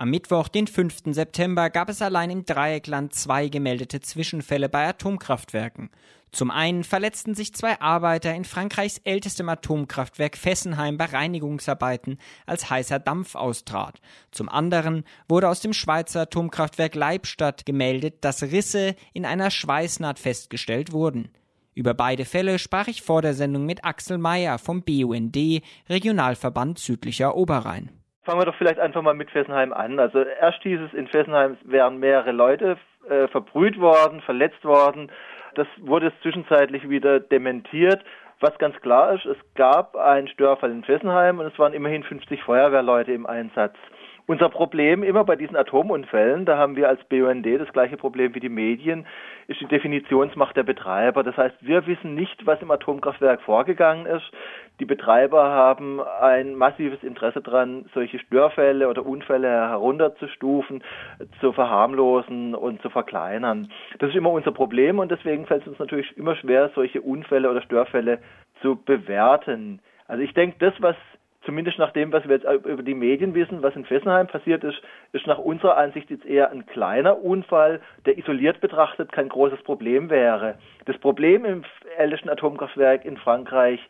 Am Mittwoch, den 5. September, gab es allein im Dreieckland zwei gemeldete Zwischenfälle bei Atomkraftwerken. Zum einen verletzten sich zwei Arbeiter in Frankreichs ältestem Atomkraftwerk Fessenheim bei Reinigungsarbeiten, als heißer Dampf austrat. Zum anderen wurde aus dem Schweizer Atomkraftwerk Leibstadt gemeldet, dass Risse in einer Schweißnaht festgestellt wurden. Über beide Fälle sprach ich vor der Sendung mit Axel Mayer vom BUND, Regionalverband Südlicher Oberrhein. Fangen wir doch vielleicht einfach mal mit Fessenheim an. Also erst hieß es, in Fessenheim wären mehrere Leute äh, verbrüht worden, verletzt worden. Das wurde zwischenzeitlich wieder dementiert. Was ganz klar ist, es gab einen Störfall in Fessenheim und es waren immerhin 50 Feuerwehrleute im Einsatz. Unser Problem immer bei diesen Atomunfällen, da haben wir als BUND das gleiche Problem wie die Medien, ist die Definitionsmacht der Betreiber. Das heißt, wir wissen nicht, was im Atomkraftwerk vorgegangen ist. Die Betreiber haben ein massives Interesse daran, solche Störfälle oder Unfälle herunterzustufen, zu verharmlosen und zu verkleinern. Das ist immer unser Problem und deswegen fällt es uns natürlich immer schwer, solche Unfälle oder Störfälle zu bewerten. Also ich denke, das, was zumindest nach dem, was wir jetzt über die Medien wissen, was in Fessenheim passiert ist, ist nach unserer Ansicht jetzt eher ein kleiner Unfall, der isoliert betrachtet kein großes Problem wäre. Das Problem im ältesten Atomkraftwerk in Frankreich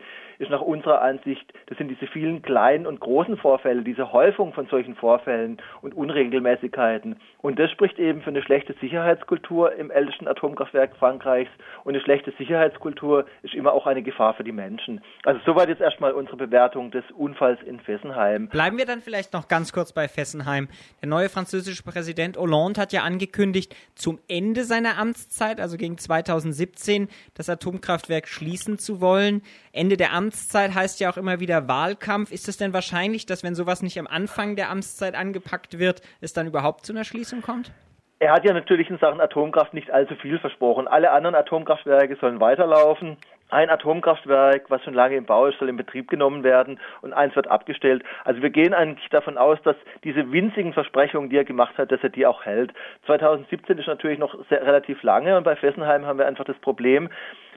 ist nach unserer Ansicht, das sind diese vielen kleinen und großen Vorfälle, diese Häufung von solchen Vorfällen und Unregelmäßigkeiten. Und das spricht eben für eine schlechte Sicherheitskultur im ältesten Atomkraftwerk Frankreichs. Und eine schlechte Sicherheitskultur ist immer auch eine Gefahr für die Menschen. Also soweit jetzt erstmal unsere Bewertung des Unfalls in Fessenheim. Bleiben wir dann vielleicht noch ganz kurz bei Fessenheim. Der neue französische Präsident Hollande hat ja angekündigt, zum Ende seiner Amtszeit, also gegen 2017, das Atomkraftwerk schließen zu wollen. Ende der Amtszeit heißt ja auch immer wieder Wahlkampf. Ist es denn wahrscheinlich, dass wenn sowas nicht am Anfang der Amtszeit angepackt wird, es dann überhaupt zu einer Schließung kommt? Er hat ja natürlich in Sachen Atomkraft nicht allzu viel versprochen. Alle anderen Atomkraftwerke sollen weiterlaufen. Ein Atomkraftwerk, was schon lange im Bau ist, soll in Betrieb genommen werden und eins wird abgestellt. Also wir gehen eigentlich davon aus, dass diese winzigen Versprechungen, die er gemacht hat, dass er die auch hält. 2017 ist natürlich noch sehr, relativ lange und bei Fessenheim haben wir einfach das Problem,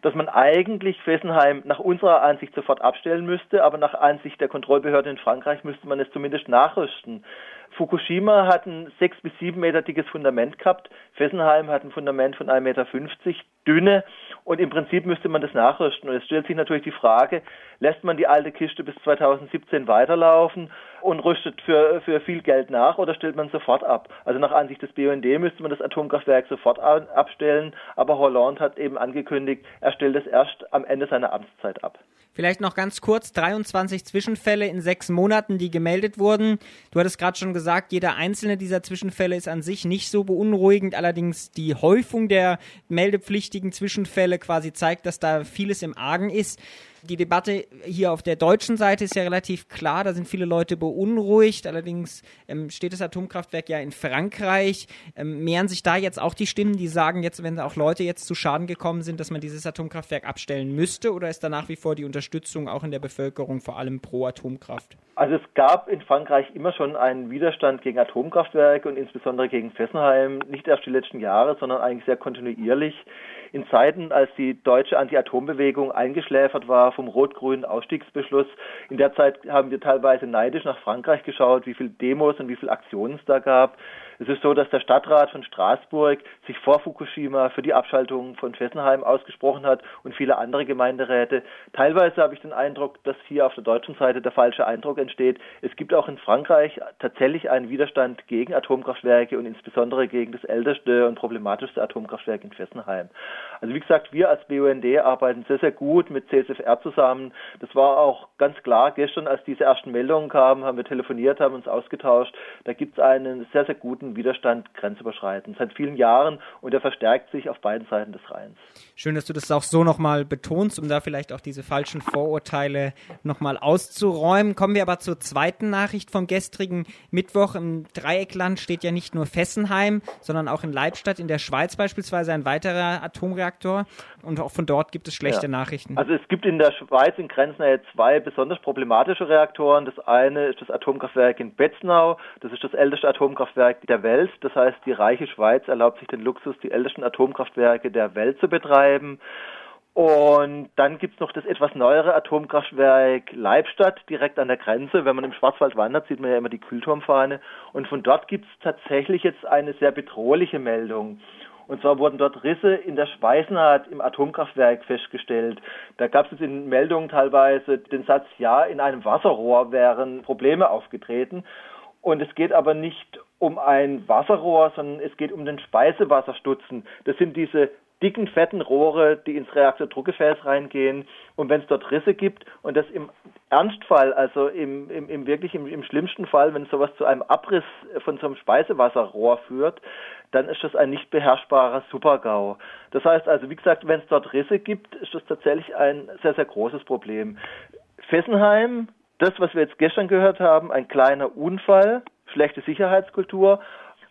dass man eigentlich Fessenheim nach unserer Ansicht sofort abstellen müsste, aber nach Ansicht der Kontrollbehörde in Frankreich müsste man es zumindest nachrüsten. Fukushima hat ein sechs bis sieben Meter dickes Fundament gehabt. Fessenheim hat ein Fundament von 1,50 Meter dünne und im Prinzip müsste man das nachrüsten. Und es stellt sich natürlich die Frage, lässt man die alte Kiste bis 2017 weiterlaufen und rüstet für, für viel Geld nach oder stellt man sofort ab? Also nach Ansicht des BUND müsste man das Atomkraftwerk sofort abstellen, aber Hollande hat eben angekündigt, er stellt es erst am Ende seiner Amtszeit ab. Vielleicht noch ganz kurz, 23 Zwischenfälle in sechs Monaten, die gemeldet wurden. Du hattest gerade schon gesagt, jeder einzelne dieser Zwischenfälle ist an sich nicht so beunruhigend. Allerdings die Häufung der meldepflichtigen Zwischenfälle quasi zeigt, dass da vieles im Argen ist. Die Debatte hier auf der deutschen Seite ist ja relativ klar, da sind viele Leute beunruhigt. Allerdings ähm, steht das Atomkraftwerk ja in Frankreich. Ähm, mehren sich da jetzt auch die Stimmen, die sagen jetzt, wenn auch Leute jetzt zu Schaden gekommen sind, dass man dieses Atomkraftwerk abstellen müsste? Oder ist da nach wie vor die Unterstützung auch in der Bevölkerung vor allem pro Atomkraft? Also es gab in Frankreich immer schon einen Widerstand gegen Atomkraftwerke und insbesondere gegen Fessenheim, nicht erst die letzten Jahre, sondern eigentlich sehr kontinuierlich in Zeiten, als die deutsche Anti-Atom-Bewegung eingeschläfert war vom rot-grünen Ausstiegsbeschluss. In der Zeit haben wir teilweise neidisch nach Frankreich geschaut, wie viele Demos und wie viele Aktionen es da gab. Es ist so, dass der Stadtrat von Straßburg sich vor Fukushima für die Abschaltung von Fessenheim ausgesprochen hat und viele andere Gemeinderäte. Teilweise habe ich den Eindruck, dass hier auf der deutschen Seite der falsche Eindruck entsteht. Es gibt auch in Frankreich tatsächlich einen Widerstand gegen Atomkraftwerke und insbesondere gegen das älteste und problematischste Atomkraftwerk in Fessenheim. Also wie gesagt, wir als BUND arbeiten sehr, sehr gut mit CSFR zusammen. Das war auch ganz klar gestern, als diese ersten Meldungen kamen, haben wir telefoniert, haben uns ausgetauscht. Da gibt es einen sehr, sehr guten Widerstand grenzüberschreitend seit vielen Jahren und er verstärkt sich auf beiden Seiten des Rheins. Schön, dass du das auch so nochmal betonst, um da vielleicht auch diese falschen Vorurteile nochmal auszuräumen. Kommen wir aber zur zweiten Nachricht vom gestrigen Mittwoch. Im Dreieckland steht ja nicht nur Fessenheim, sondern auch in Leibstadt in der Schweiz beispielsweise ein weiterer Atomreaktor und auch von dort gibt es schlechte ja. Nachrichten. Also es gibt in der Schweiz in Grenznähe zwei besonders problematische Reaktoren. Das eine ist das Atomkraftwerk in Betznau, das ist das älteste Atomkraftwerk der Welt. Das heißt, die reiche Schweiz erlaubt sich den Luxus, die ältesten Atomkraftwerke der Welt zu betreiben. Und dann gibt's noch das etwas neuere Atomkraftwerk Leibstadt direkt an der Grenze. Wenn man im Schwarzwald wandert, sieht man ja immer die Kühlturmfahne. Und von dort gibt's tatsächlich jetzt eine sehr bedrohliche Meldung. Und zwar wurden dort Risse in der Schweißnaht im Atomkraftwerk festgestellt. Da gab es in Meldungen teilweise den Satz, ja, in einem Wasserrohr wären Probleme aufgetreten. Und es geht aber nicht um ein Wasserrohr, sondern es geht um den Speisewasserstutzen. Das sind diese dicken, fetten Rohre, die ins Reaktordruckgefäß reingehen. Und wenn es dort Risse gibt und das im Ernstfall, also im, im, im wirklich im, im schlimmsten Fall, wenn sowas zu einem Abriss von so einem Speisewasserrohr führt, dann ist das ein nicht beherrschbarer Supergau. Das heißt also, wie gesagt, wenn es dort Risse gibt, ist das tatsächlich ein sehr, sehr großes Problem. Fessenheim, das, was wir jetzt gestern gehört haben, ein kleiner Unfall, schlechte Sicherheitskultur,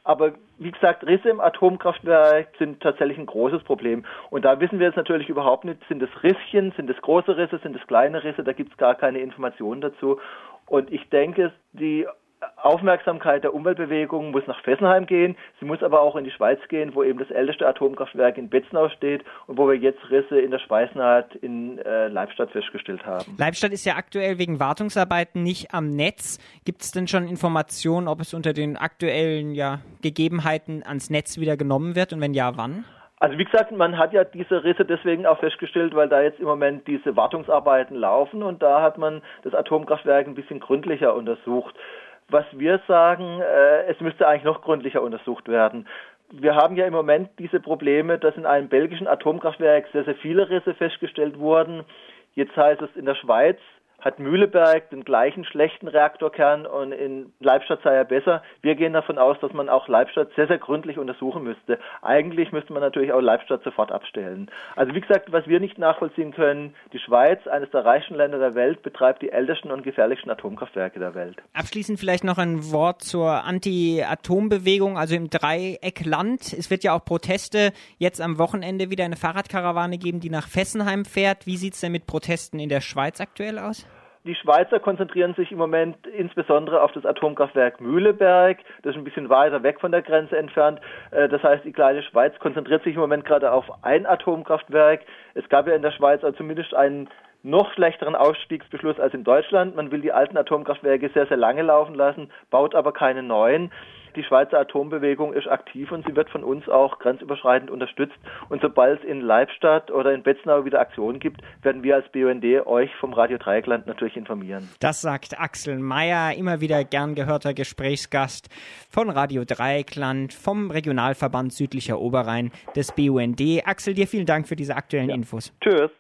aber wie gesagt, Risse im Atomkraftwerk sind tatsächlich ein großes Problem. Und da wissen wir jetzt natürlich überhaupt nicht, sind es Risschen, sind es große Risse, sind es kleine Risse, da gibt es gar keine Informationen dazu. Und ich denke, die Aufmerksamkeit der Umweltbewegung muss nach Fessenheim gehen, sie muss aber auch in die Schweiz gehen, wo eben das älteste Atomkraftwerk in Betznau steht und wo wir jetzt Risse in der Schweißnaht in äh, Leibstadt festgestellt haben. Leibstadt ist ja aktuell wegen Wartungsarbeiten nicht am Netz. Gibt es denn schon Informationen, ob es unter den aktuellen ja, Gegebenheiten ans Netz wieder genommen wird und wenn ja, wann? Also wie gesagt, man hat ja diese Risse deswegen auch festgestellt, weil da jetzt im Moment diese Wartungsarbeiten laufen und da hat man das Atomkraftwerk ein bisschen gründlicher untersucht was wir sagen, äh, es müsste eigentlich noch gründlicher untersucht werden. Wir haben ja im Moment diese Probleme, dass in einem belgischen Atomkraftwerk sehr, sehr viele Risse festgestellt wurden. Jetzt heißt es in der Schweiz, hat Mühleberg den gleichen schlechten Reaktorkern und in Leibstadt sei er besser. Wir gehen davon aus, dass man auch Leibstadt sehr, sehr gründlich untersuchen müsste. Eigentlich müsste man natürlich auch Leibstadt sofort abstellen. Also wie gesagt, was wir nicht nachvollziehen können, die Schweiz, eines der reichsten Länder der Welt, betreibt die ältesten und gefährlichsten Atomkraftwerke der Welt. Abschließend vielleicht noch ein Wort zur Anti-Atom-Bewegung, also im Dreieckland. Es wird ja auch Proteste jetzt am Wochenende wieder eine Fahrradkarawane geben, die nach Fessenheim fährt. Wie sieht es denn mit Protesten in der Schweiz aktuell aus? Die Schweizer konzentrieren sich im Moment insbesondere auf das Atomkraftwerk Mühleberg. Das ist ein bisschen weiter weg von der Grenze entfernt. Äh, das heißt, die kleine Schweiz konzentriert sich im Moment gerade auf ein Atomkraftwerk. Es gab ja in der Schweiz also zumindest einen noch schlechteren Ausstiegsbeschluss als in Deutschland. Man will die alten Atomkraftwerke sehr, sehr lange laufen lassen, baut aber keine neuen. Die Schweizer Atombewegung ist aktiv und sie wird von uns auch grenzüberschreitend unterstützt. Und sobald es in Leibstadt oder in Betznau wieder Aktionen gibt, werden wir als BUND euch vom Radio Dreieckland natürlich informieren. Das sagt Axel Mayer, immer wieder gern gehörter Gesprächsgast von Radio Dreieckland, vom Regionalverband Südlicher Oberrhein des BUND. Axel, dir vielen Dank für diese aktuellen ja. Infos. Tschüss.